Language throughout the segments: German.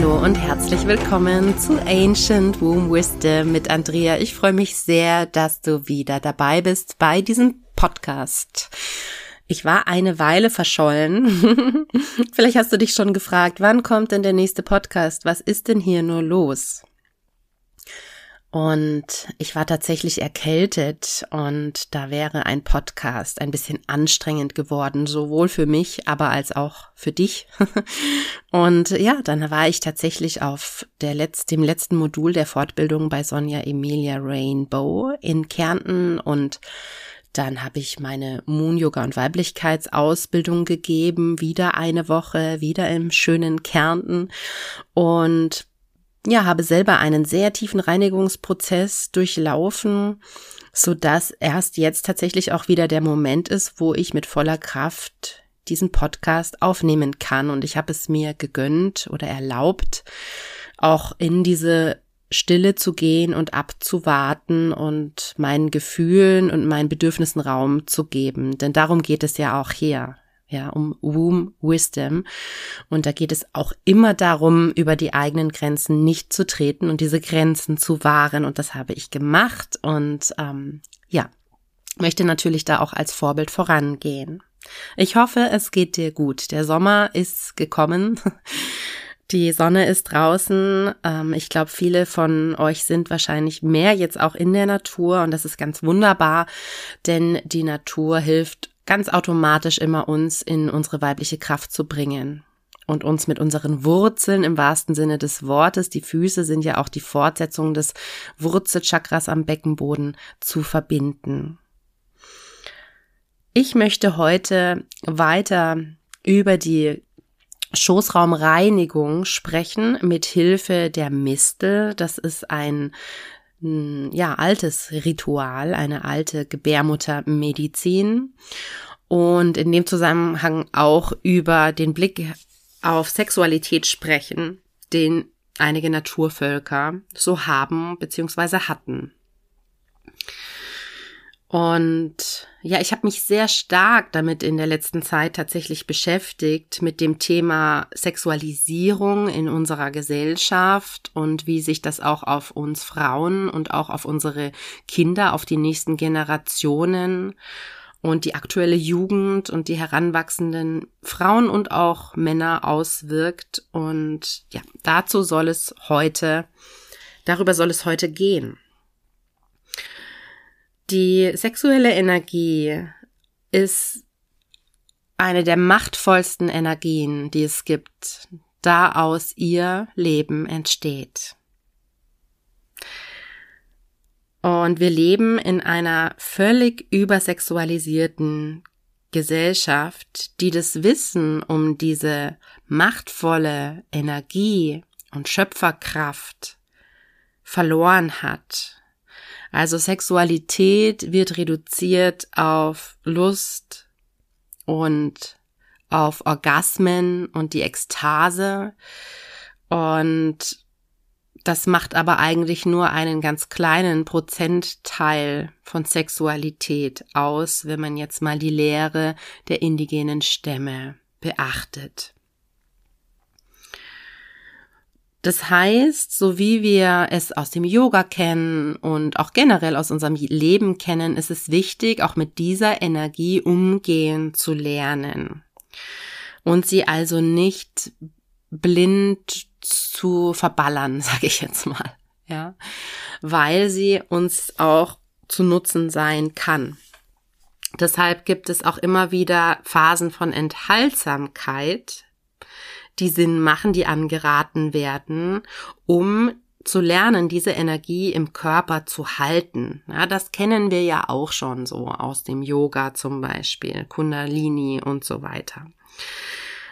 Hallo und herzlich willkommen zu Ancient Womb Wisdom mit Andrea. Ich freue mich sehr, dass du wieder dabei bist bei diesem Podcast. Ich war eine Weile verschollen. Vielleicht hast du dich schon gefragt, wann kommt denn der nächste Podcast? Was ist denn hier nur los? Und ich war tatsächlich erkältet und da wäre ein Podcast ein bisschen anstrengend geworden, sowohl für mich, aber als auch für dich. und ja, dann war ich tatsächlich auf der Letz-, dem letzten Modul der Fortbildung bei Sonja Emilia Rainbow in Kärnten und dann habe ich meine Moon Yoga und Weiblichkeitsausbildung gegeben, wieder eine Woche, wieder im schönen Kärnten und ja, habe selber einen sehr tiefen Reinigungsprozess durchlaufen, so dass erst jetzt tatsächlich auch wieder der Moment ist, wo ich mit voller Kraft diesen Podcast aufnehmen kann. Und ich habe es mir gegönnt oder erlaubt, auch in diese Stille zu gehen und abzuwarten und meinen Gefühlen und meinen Bedürfnissen Raum zu geben. Denn darum geht es ja auch hier ja, um Womb Wisdom. Und da geht es auch immer darum, über die eigenen Grenzen nicht zu treten und diese Grenzen zu wahren. Und das habe ich gemacht und ähm, ja, möchte natürlich da auch als Vorbild vorangehen. Ich hoffe, es geht dir gut. Der Sommer ist gekommen. Die Sonne ist draußen. Ähm, ich glaube, viele von euch sind wahrscheinlich mehr jetzt auch in der Natur und das ist ganz wunderbar, denn die Natur hilft ganz automatisch immer uns in unsere weibliche Kraft zu bringen und uns mit unseren Wurzeln im wahrsten Sinne des Wortes, die Füße sind ja auch die Fortsetzung des Wurzelchakras am Beckenboden, zu verbinden. Ich möchte heute weiter über die Schoßraumreinigung sprechen mit Hilfe der Mistel. Das ist ein ja, altes Ritual, eine alte Gebärmuttermedizin und in dem Zusammenhang auch über den Blick auf Sexualität sprechen, den einige Naturvölker so haben bzw. hatten. Und ja, ich habe mich sehr stark damit in der letzten Zeit tatsächlich beschäftigt mit dem Thema Sexualisierung in unserer Gesellschaft und wie sich das auch auf uns Frauen und auch auf unsere Kinder, auf die nächsten Generationen und die aktuelle Jugend und die heranwachsenden Frauen und auch Männer auswirkt. Und ja, dazu soll es heute, darüber soll es heute gehen. Die sexuelle Energie ist eine der machtvollsten Energien, die es gibt, da aus ihr Leben entsteht. Und wir leben in einer völlig übersexualisierten Gesellschaft, die das Wissen um diese machtvolle Energie und Schöpferkraft verloren hat also Sexualität wird reduziert auf Lust und auf Orgasmen und die Ekstase. Und das macht aber eigentlich nur einen ganz kleinen Prozentteil von Sexualität aus, wenn man jetzt mal die Lehre der indigenen Stämme beachtet. Das heißt, so wie wir es aus dem Yoga kennen und auch generell aus unserem Leben kennen, ist es wichtig, auch mit dieser Energie umgehen zu lernen und sie also nicht blind zu verballern, sage ich jetzt mal, ja, weil sie uns auch zu Nutzen sein kann. Deshalb gibt es auch immer wieder Phasen von Enthaltsamkeit, die Sinn machen, die angeraten werden, um zu lernen, diese Energie im Körper zu halten. Ja, das kennen wir ja auch schon so aus dem Yoga zum Beispiel, Kundalini und so weiter.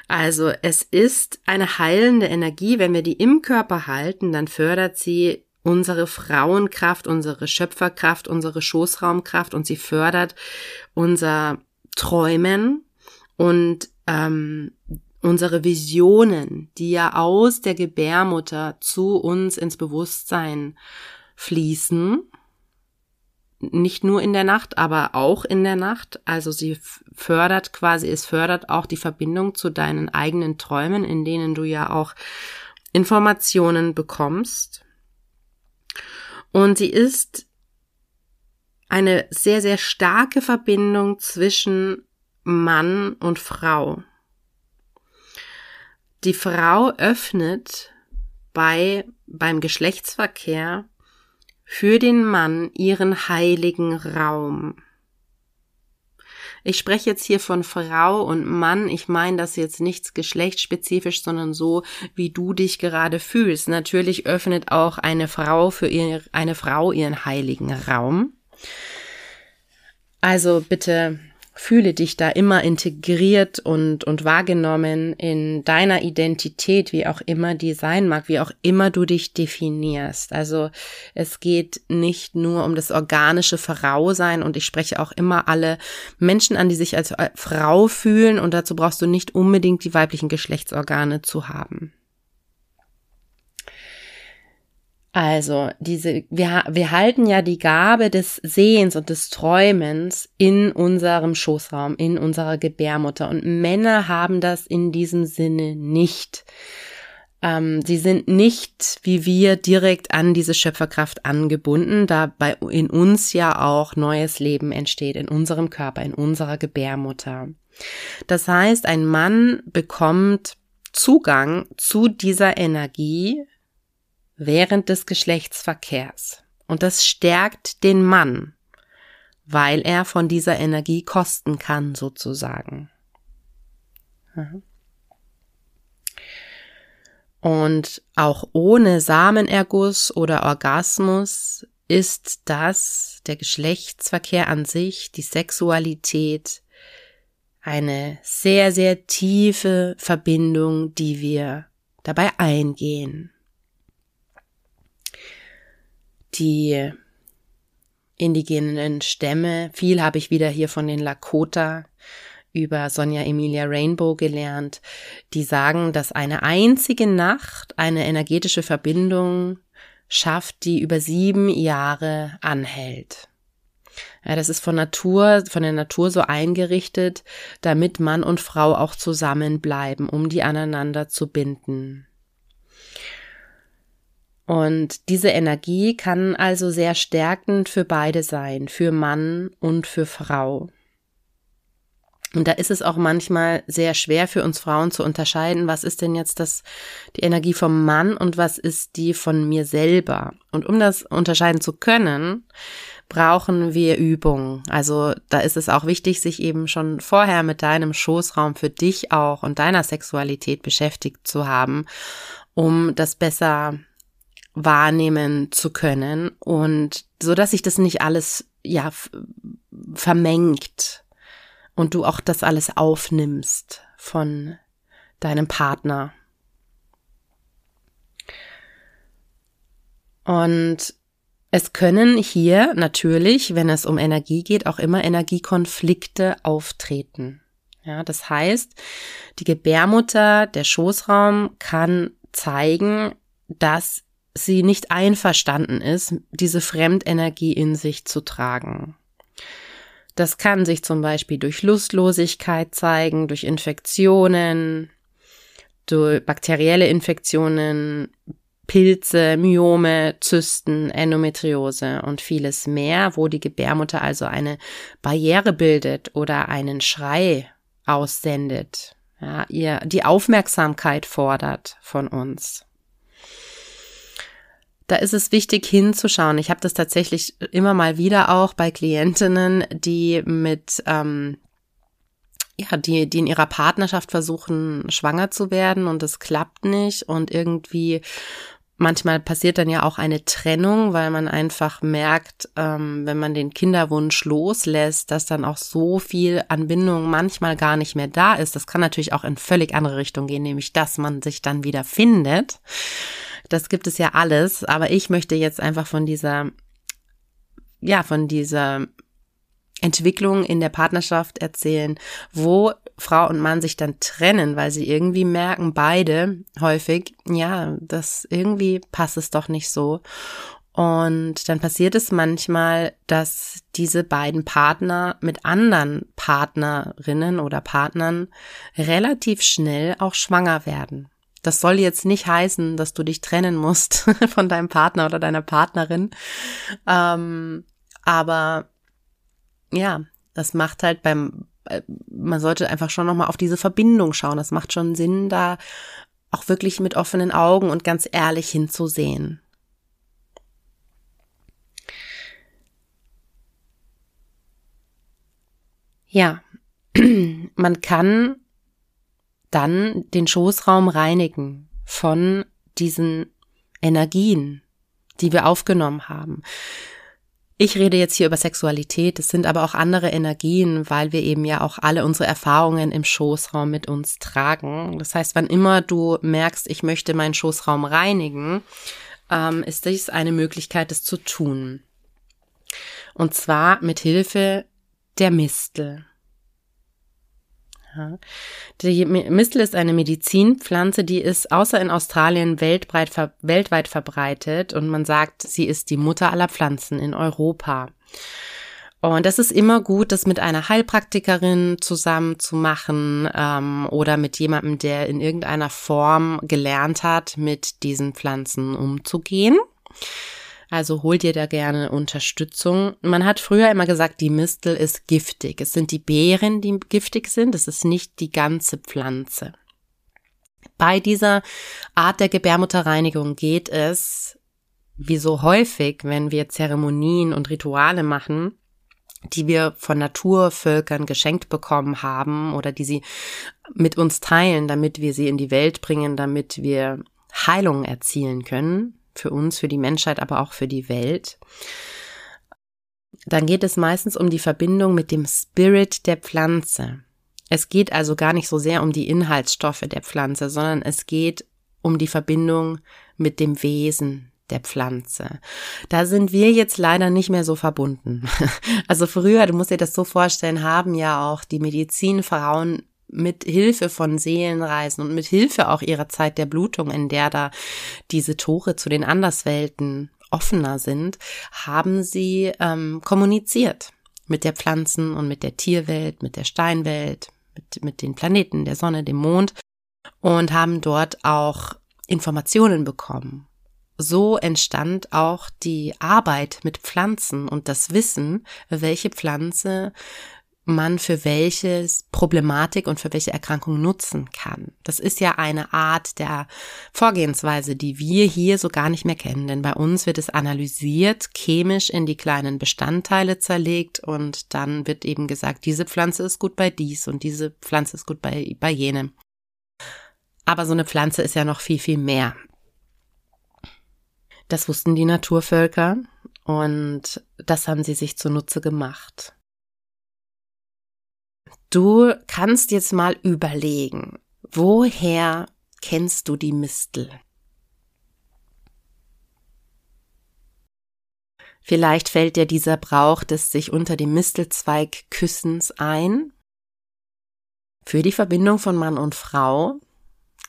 Also es ist eine heilende Energie. Wenn wir die im Körper halten, dann fördert sie unsere Frauenkraft, unsere Schöpferkraft, unsere Schoßraumkraft und sie fördert unser Träumen und ähm, unsere Visionen, die ja aus der Gebärmutter zu uns ins Bewusstsein fließen, nicht nur in der Nacht, aber auch in der Nacht. Also sie fördert quasi, es fördert auch die Verbindung zu deinen eigenen Träumen, in denen du ja auch Informationen bekommst. Und sie ist eine sehr, sehr starke Verbindung zwischen Mann und Frau. Die Frau öffnet bei, beim Geschlechtsverkehr für den Mann ihren heiligen Raum. Ich spreche jetzt hier von Frau und Mann. Ich meine das jetzt nichts geschlechtsspezifisch, sondern so, wie du dich gerade fühlst. Natürlich öffnet auch eine Frau für ihr, eine Frau ihren heiligen Raum. Also bitte Fühle dich da immer integriert und, und wahrgenommen in deiner Identität, wie auch immer die sein mag, wie auch immer du dich definierst. Also es geht nicht nur um das organische Frausein und ich spreche auch immer alle Menschen an, die sich als Frau fühlen und dazu brauchst du nicht unbedingt die weiblichen Geschlechtsorgane zu haben. Also, diese, wir, wir halten ja die Gabe des Sehens und des Träumens in unserem Schoßraum, in unserer Gebärmutter. Und Männer haben das in diesem Sinne nicht. Ähm, sie sind nicht wie wir direkt an diese Schöpferkraft angebunden, da bei in uns ja auch neues Leben entsteht, in unserem Körper, in unserer Gebärmutter. Das heißt, ein Mann bekommt Zugang zu dieser Energie während des Geschlechtsverkehrs. Und das stärkt den Mann, weil er von dieser Energie kosten kann, sozusagen. Und auch ohne Samenerguss oder Orgasmus ist das, der Geschlechtsverkehr an sich, die Sexualität, eine sehr, sehr tiefe Verbindung, die wir dabei eingehen die indigenen Stämme. Viel habe ich wieder hier von den Lakota über Sonja Emilia Rainbow gelernt, die sagen, dass eine einzige Nacht eine energetische Verbindung schafft, die über sieben Jahre anhält. Ja, das ist von Natur, von der Natur so eingerichtet, damit Mann und Frau auch zusammenbleiben, um die aneinander zu binden. Und diese Energie kann also sehr stärkend für beide sein, für Mann und für Frau. Und da ist es auch manchmal sehr schwer für uns Frauen zu unterscheiden, was ist denn jetzt das, die Energie vom Mann und was ist die von mir selber. Und um das unterscheiden zu können, brauchen wir Übung. Also da ist es auch wichtig, sich eben schon vorher mit deinem Schoßraum für dich auch und deiner Sexualität beschäftigt zu haben, um das besser wahrnehmen zu können und so dass sich das nicht alles ja vermengt und du auch das alles aufnimmst von deinem Partner. Und es können hier natürlich, wenn es um Energie geht, auch immer Energiekonflikte auftreten. Ja, das heißt, die Gebärmutter, der Schoßraum kann zeigen, dass sie nicht einverstanden ist, diese Fremdenergie in sich zu tragen. Das kann sich zum Beispiel durch Lustlosigkeit zeigen, durch Infektionen, durch bakterielle Infektionen, Pilze, Myome, Zysten, Endometriose und vieles mehr, wo die Gebärmutter also eine Barriere bildet oder einen Schrei aussendet, ja, ihr die Aufmerksamkeit fordert von uns da ist es wichtig hinzuschauen. Ich habe das tatsächlich immer mal wieder auch bei Klientinnen, die mit ähm, ja, die, die in ihrer Partnerschaft versuchen, schwanger zu werden und es klappt nicht und irgendwie manchmal passiert dann ja auch eine Trennung, weil man einfach merkt, ähm, wenn man den Kinderwunsch loslässt, dass dann auch so viel Anbindung manchmal gar nicht mehr da ist. Das kann natürlich auch in völlig andere Richtung gehen, nämlich dass man sich dann wieder findet. Das gibt es ja alles, aber ich möchte jetzt einfach von dieser, ja, von dieser Entwicklung in der Partnerschaft erzählen, wo Frau und Mann sich dann trennen, weil sie irgendwie merken, beide häufig, ja, das irgendwie passt es doch nicht so. Und dann passiert es manchmal, dass diese beiden Partner mit anderen Partnerinnen oder Partnern relativ schnell auch schwanger werden. Das soll jetzt nicht heißen, dass du dich trennen musst von deinem Partner oder deiner Partnerin. Ähm, aber ja, das macht halt beim, äh, man sollte einfach schon nochmal auf diese Verbindung schauen. Das macht schon Sinn, da auch wirklich mit offenen Augen und ganz ehrlich hinzusehen. Ja, man kann dann den Schoßraum reinigen von diesen Energien, die wir aufgenommen haben. Ich rede jetzt hier über Sexualität, es sind aber auch andere Energien, weil wir eben ja auch alle unsere Erfahrungen im Schoßraum mit uns tragen. Das heißt, wann immer du merkst, ich möchte meinen Schoßraum reinigen, ähm, ist dies eine Möglichkeit, es zu tun. Und zwar mit Hilfe der Mistel. Die Mistel ist eine Medizinpflanze, die ist außer in Australien weltweit, weltweit verbreitet und man sagt, sie ist die Mutter aller Pflanzen in Europa. Und das ist immer gut, das mit einer Heilpraktikerin zusammen zu machen ähm, oder mit jemandem, der in irgendeiner Form gelernt hat, mit diesen Pflanzen umzugehen. Also hol dir da gerne Unterstützung. Man hat früher immer gesagt, die Mistel ist giftig. Es sind die Beeren, die giftig sind. Es ist nicht die ganze Pflanze. Bei dieser Art der Gebärmutterreinigung geht es, wie so häufig, wenn wir Zeremonien und Rituale machen, die wir von Naturvölkern geschenkt bekommen haben oder die sie mit uns teilen, damit wir sie in die Welt bringen, damit wir Heilung erzielen können, für uns, für die Menschheit, aber auch für die Welt. Dann geht es meistens um die Verbindung mit dem Spirit der Pflanze. Es geht also gar nicht so sehr um die Inhaltsstoffe der Pflanze, sondern es geht um die Verbindung mit dem Wesen der Pflanze. Da sind wir jetzt leider nicht mehr so verbunden. Also früher, du musst dir das so vorstellen, haben ja auch die Medizinfrauen mit Hilfe von Seelenreisen und mit Hilfe auch ihrer Zeit der Blutung, in der da diese Tore zu den Anderswelten offener sind, haben sie ähm, kommuniziert mit der Pflanzen- und mit der Tierwelt, mit der Steinwelt, mit, mit den Planeten, der Sonne, dem Mond und haben dort auch Informationen bekommen. So entstand auch die Arbeit mit Pflanzen und das Wissen, welche Pflanze man für welche Problematik und für welche Erkrankung nutzen kann. Das ist ja eine Art der Vorgehensweise, die wir hier so gar nicht mehr kennen, denn bei uns wird es analysiert, chemisch in die kleinen Bestandteile zerlegt und dann wird eben gesagt, diese Pflanze ist gut bei dies und diese Pflanze ist gut bei, bei jenem. Aber so eine Pflanze ist ja noch viel, viel mehr. Das wussten die Naturvölker und das haben sie sich zunutze gemacht. Du kannst jetzt mal überlegen, woher kennst du die Mistel? Vielleicht fällt dir dieser Brauch des sich unter dem Mistelzweig Küssens ein. Für die Verbindung von Mann und Frau.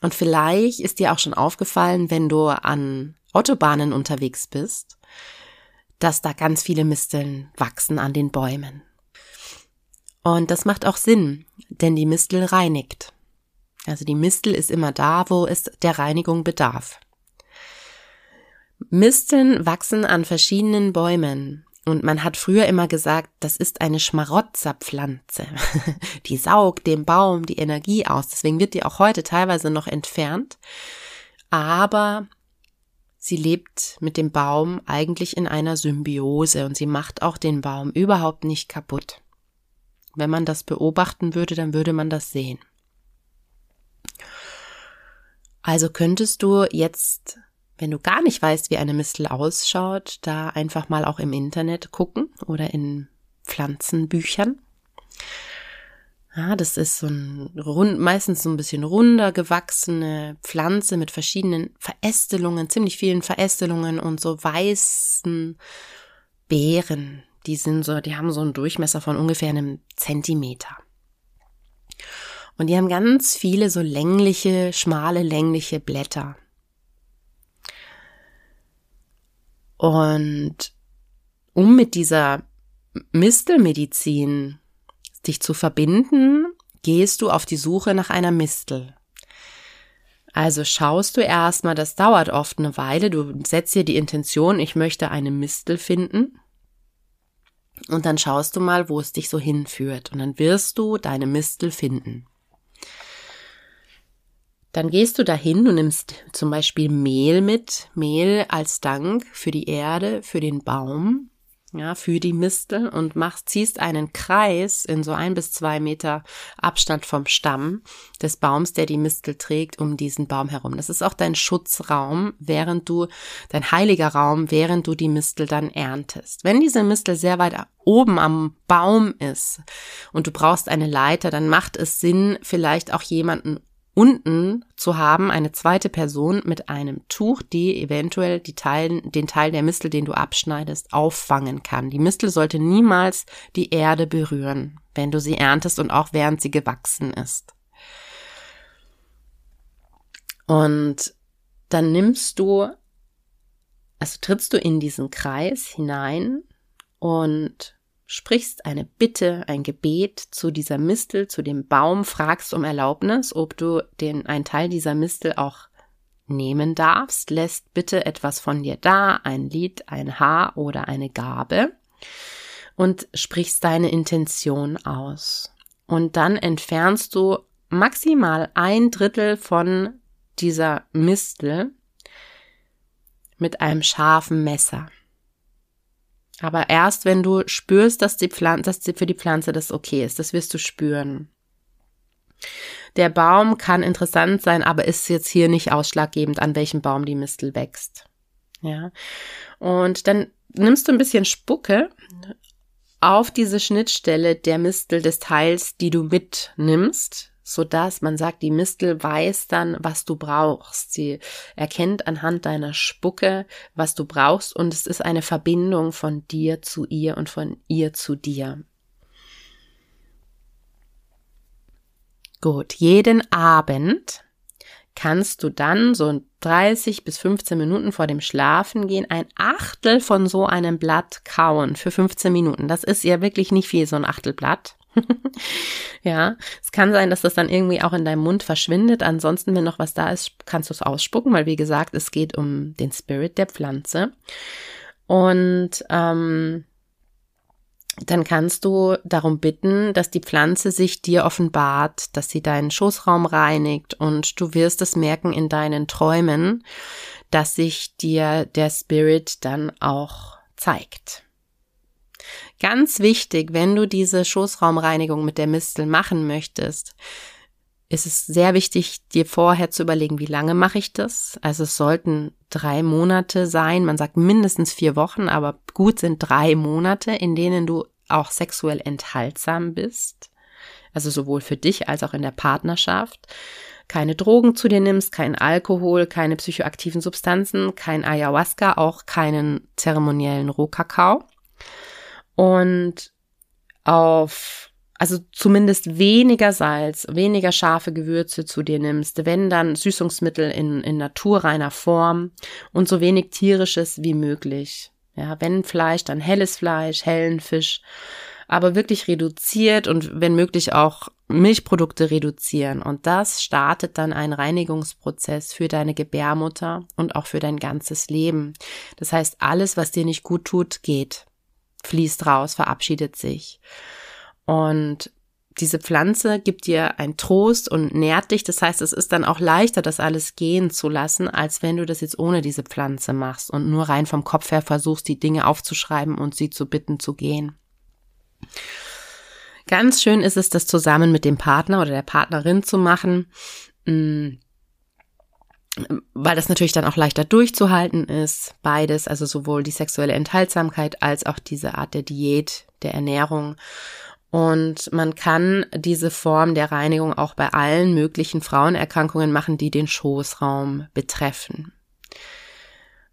Und vielleicht ist dir auch schon aufgefallen, wenn du an Autobahnen unterwegs bist, dass da ganz viele Misteln wachsen an den Bäumen. Und das macht auch Sinn, denn die Mistel reinigt. Also die Mistel ist immer da, wo es der Reinigung bedarf. Misteln wachsen an verschiedenen Bäumen. Und man hat früher immer gesagt, das ist eine Schmarotzerpflanze. Die saugt dem Baum die Energie aus. Deswegen wird die auch heute teilweise noch entfernt. Aber sie lebt mit dem Baum eigentlich in einer Symbiose und sie macht auch den Baum überhaupt nicht kaputt. Wenn man das beobachten würde, dann würde man das sehen. Also könntest du jetzt, wenn du gar nicht weißt, wie eine Mistel ausschaut, da einfach mal auch im Internet gucken oder in Pflanzenbüchern. Ja, das ist so ein rund, meistens so ein bisschen runder gewachsene Pflanze mit verschiedenen Verästelungen, ziemlich vielen Verästelungen und so weißen Beeren, die sind so, die haben so einen Durchmesser von ungefähr einem Zentimeter. Und die haben ganz viele so längliche, schmale, längliche Blätter. Und um mit dieser Mistelmedizin dich zu verbinden, gehst du auf die Suche nach einer Mistel. Also schaust du erstmal, das dauert oft eine Weile, du setzt dir die Intention, ich möchte eine Mistel finden. Und dann schaust du mal, wo es dich so hinführt. Und dann wirst du deine Mistel finden. Dann gehst du dahin und nimmst zum Beispiel Mehl mit. Mehl als Dank für die Erde, für den Baum ja, für die Mistel und machst, ziehst einen Kreis in so ein bis zwei Meter Abstand vom Stamm des Baums, der die Mistel trägt, um diesen Baum herum. Das ist auch dein Schutzraum, während du, dein heiliger Raum, während du die Mistel dann erntest. Wenn diese Mistel sehr weit oben am Baum ist und du brauchst eine Leiter, dann macht es Sinn, vielleicht auch jemanden unten zu haben eine zweite Person mit einem Tuch, die eventuell die Teil, den Teil der Mistel, den du abschneidest, auffangen kann. Die Mistel sollte niemals die Erde berühren, wenn du sie erntest und auch während sie gewachsen ist. Und dann nimmst du, also trittst du in diesen Kreis hinein und sprichst eine Bitte, ein Gebet zu dieser Mistel, zu dem Baum, fragst um Erlaubnis, ob du den, einen Teil dieser Mistel auch nehmen darfst, lässt bitte etwas von dir da, ein Lied, ein Haar oder eine Gabe und sprichst deine Intention aus. Und dann entfernst du maximal ein Drittel von dieser Mistel mit einem scharfen Messer. Aber erst wenn du spürst, dass, die Pflanze, dass für die Pflanze das okay ist, das wirst du spüren. Der Baum kann interessant sein, aber ist jetzt hier nicht ausschlaggebend, an welchem Baum die Mistel wächst. Ja. Und dann nimmst du ein bisschen Spucke auf diese Schnittstelle der Mistel des Teils, die du mitnimmst, so dass man sagt, die Mistel weiß dann, was du brauchst. Sie erkennt anhand deiner Spucke, was du brauchst und es ist eine Verbindung von dir zu ihr und von ihr zu dir. Gut, jeden Abend kannst du dann so 30 bis 15 Minuten vor dem Schlafen gehen ein Achtel von so einem Blatt kauen für 15 Minuten. Das ist ja wirklich nicht viel, so ein Achtelblatt. ja, es kann sein, dass das dann irgendwie auch in deinem Mund verschwindet. Ansonsten, wenn noch was da ist, kannst du es ausspucken, weil wie gesagt, es geht um den Spirit der Pflanze. Und ähm, dann kannst du darum bitten, dass die Pflanze sich dir offenbart, dass sie deinen Schoßraum reinigt und du wirst es merken in deinen Träumen, dass sich dir der Spirit dann auch zeigt. Ganz wichtig, wenn du diese Schoßraumreinigung mit der Mistel machen möchtest, ist es sehr wichtig, dir vorher zu überlegen, wie lange mache ich das? Also es sollten drei Monate sein. Man sagt mindestens vier Wochen, aber gut sind drei Monate, in denen du auch sexuell enthaltsam bist. Also sowohl für dich als auch in der Partnerschaft. Keine Drogen zu dir nimmst, kein Alkohol, keine psychoaktiven Substanzen, kein Ayahuasca, auch keinen zeremoniellen Rohkakao und auf, also zumindest weniger Salz, weniger scharfe Gewürze zu dir nimmst, wenn dann Süßungsmittel in, in naturreiner Form und so wenig tierisches wie möglich. Ja, wenn Fleisch, dann helles Fleisch, hellen Fisch, aber wirklich reduziert und wenn möglich auch Milchprodukte reduzieren. Und das startet dann einen Reinigungsprozess für deine Gebärmutter und auch für dein ganzes Leben. Das heißt, alles, was dir nicht gut tut, geht fließt raus, verabschiedet sich. Und diese Pflanze gibt dir ein Trost und nährt dich. Das heißt, es ist dann auch leichter, das alles gehen zu lassen, als wenn du das jetzt ohne diese Pflanze machst und nur rein vom Kopf her versuchst, die Dinge aufzuschreiben und sie zu bitten zu gehen. Ganz schön ist es, das zusammen mit dem Partner oder der Partnerin zu machen. Weil das natürlich dann auch leichter durchzuhalten ist. Beides, also sowohl die sexuelle Enthaltsamkeit als auch diese Art der Diät, der Ernährung. Und man kann diese Form der Reinigung auch bei allen möglichen Frauenerkrankungen machen, die den Schoßraum betreffen.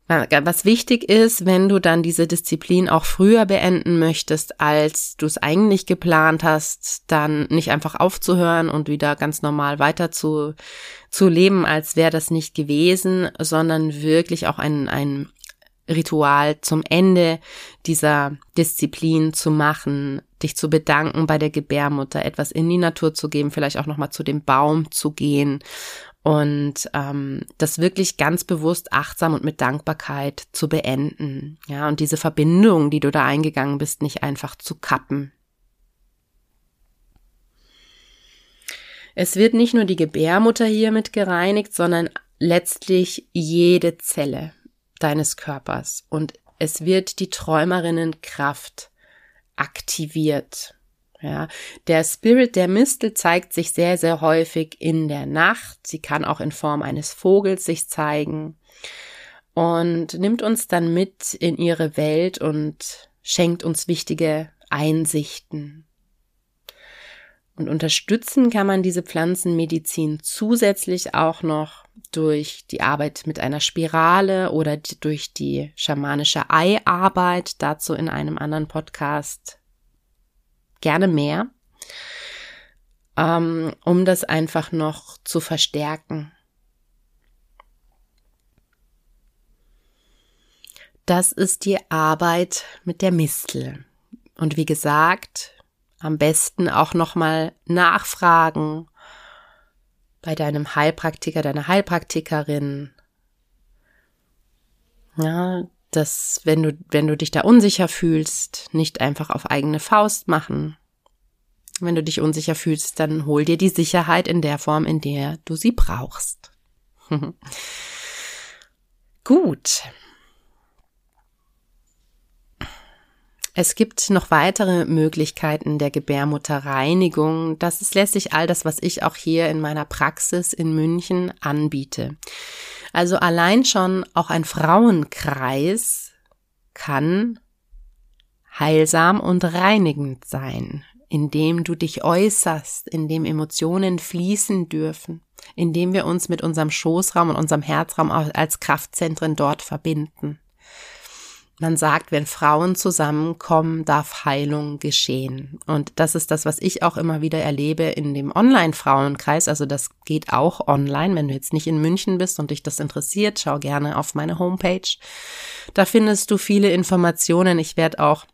Was wichtig ist, wenn du dann diese Disziplin auch früher beenden möchtest, als du es eigentlich geplant hast, dann nicht einfach aufzuhören und wieder ganz normal weiter zu, zu leben, als wäre das nicht gewesen, sondern wirklich auch ein, ein Ritual zum Ende dieser Disziplin zu machen, dich zu bedanken bei der Gebärmutter, etwas in die Natur zu geben, vielleicht auch nochmal zu dem Baum zu gehen und ähm, das wirklich ganz bewusst achtsam und mit Dankbarkeit zu beenden. Ja, und diese Verbindung, die du da eingegangen bist, nicht einfach zu kappen. Es wird nicht nur die Gebärmutter hiermit gereinigt, sondern letztlich jede Zelle deines Körpers und es wird die Träumerinnenkraft aktiviert. Ja, der Spirit der Mistel zeigt sich sehr, sehr häufig in der Nacht. Sie kann auch in Form eines Vogels sich zeigen und nimmt uns dann mit in ihre Welt und schenkt uns wichtige Einsichten. Und unterstützen kann man diese Pflanzenmedizin zusätzlich auch noch durch die Arbeit mit einer Spirale oder durch die schamanische Eiarbeit. Dazu in einem anderen Podcast gerne mehr, ähm, um das einfach noch zu verstärken. Das ist die Arbeit mit der Mistel. Und wie gesagt, am besten auch nochmal nachfragen bei deinem Heilpraktiker, deiner Heilpraktikerin. Ja, dass wenn du, wenn du dich da unsicher fühlst, nicht einfach auf eigene Faust machen. Wenn du dich unsicher fühlst, dann hol dir die Sicherheit in der Form, in der du sie brauchst. Gut. Es gibt noch weitere Möglichkeiten der Gebärmutterreinigung. Das ist letztlich all das, was ich auch hier in meiner Praxis in München anbiete. Also allein schon auch ein Frauenkreis kann heilsam und reinigend sein, indem du dich äußerst, indem Emotionen fließen dürfen, indem wir uns mit unserem Schoßraum und unserem Herzraum als Kraftzentren dort verbinden. Man sagt, wenn Frauen zusammenkommen, darf Heilung geschehen. Und das ist das, was ich auch immer wieder erlebe in dem Online-Frauenkreis. Also das geht auch online. Wenn du jetzt nicht in München bist und dich das interessiert, schau gerne auf meine Homepage. Da findest du viele Informationen. Ich werde auch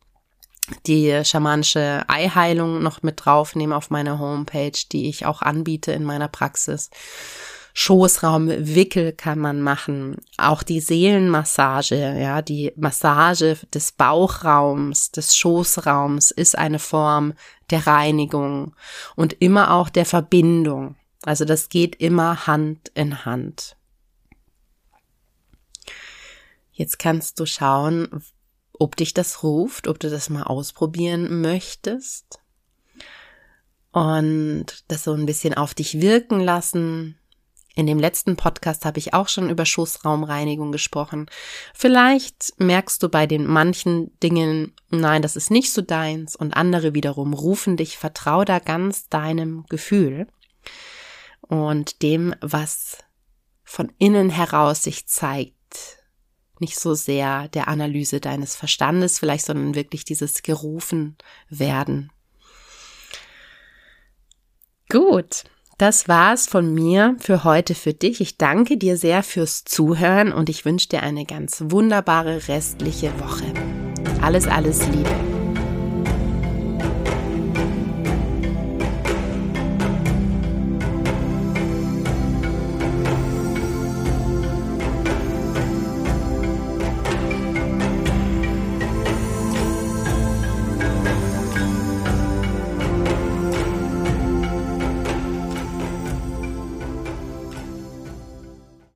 die schamanische Eiheilung noch mit draufnehmen auf meiner Homepage, die ich auch anbiete in meiner Praxis. Schoßraumwickel kann man machen, auch die Seelenmassage, ja, die Massage des Bauchraums, des Schoßraums ist eine Form der Reinigung und immer auch der Verbindung. Also das geht immer Hand in Hand. Jetzt kannst du schauen, ob dich das ruft, ob du das mal ausprobieren möchtest und das so ein bisschen auf dich wirken lassen, in dem letzten Podcast habe ich auch schon über Schoßraumreinigung gesprochen. Vielleicht merkst du bei den manchen Dingen, nein, das ist nicht so deins und andere wiederum rufen dich, vertrau da ganz deinem Gefühl und dem, was von innen heraus sich zeigt. Nicht so sehr der Analyse deines Verstandes vielleicht, sondern wirklich dieses gerufen werden. Gut. Das war's von mir für heute für dich. Ich danke dir sehr fürs Zuhören und ich wünsche dir eine ganz wunderbare restliche Woche. Alles, alles Liebe.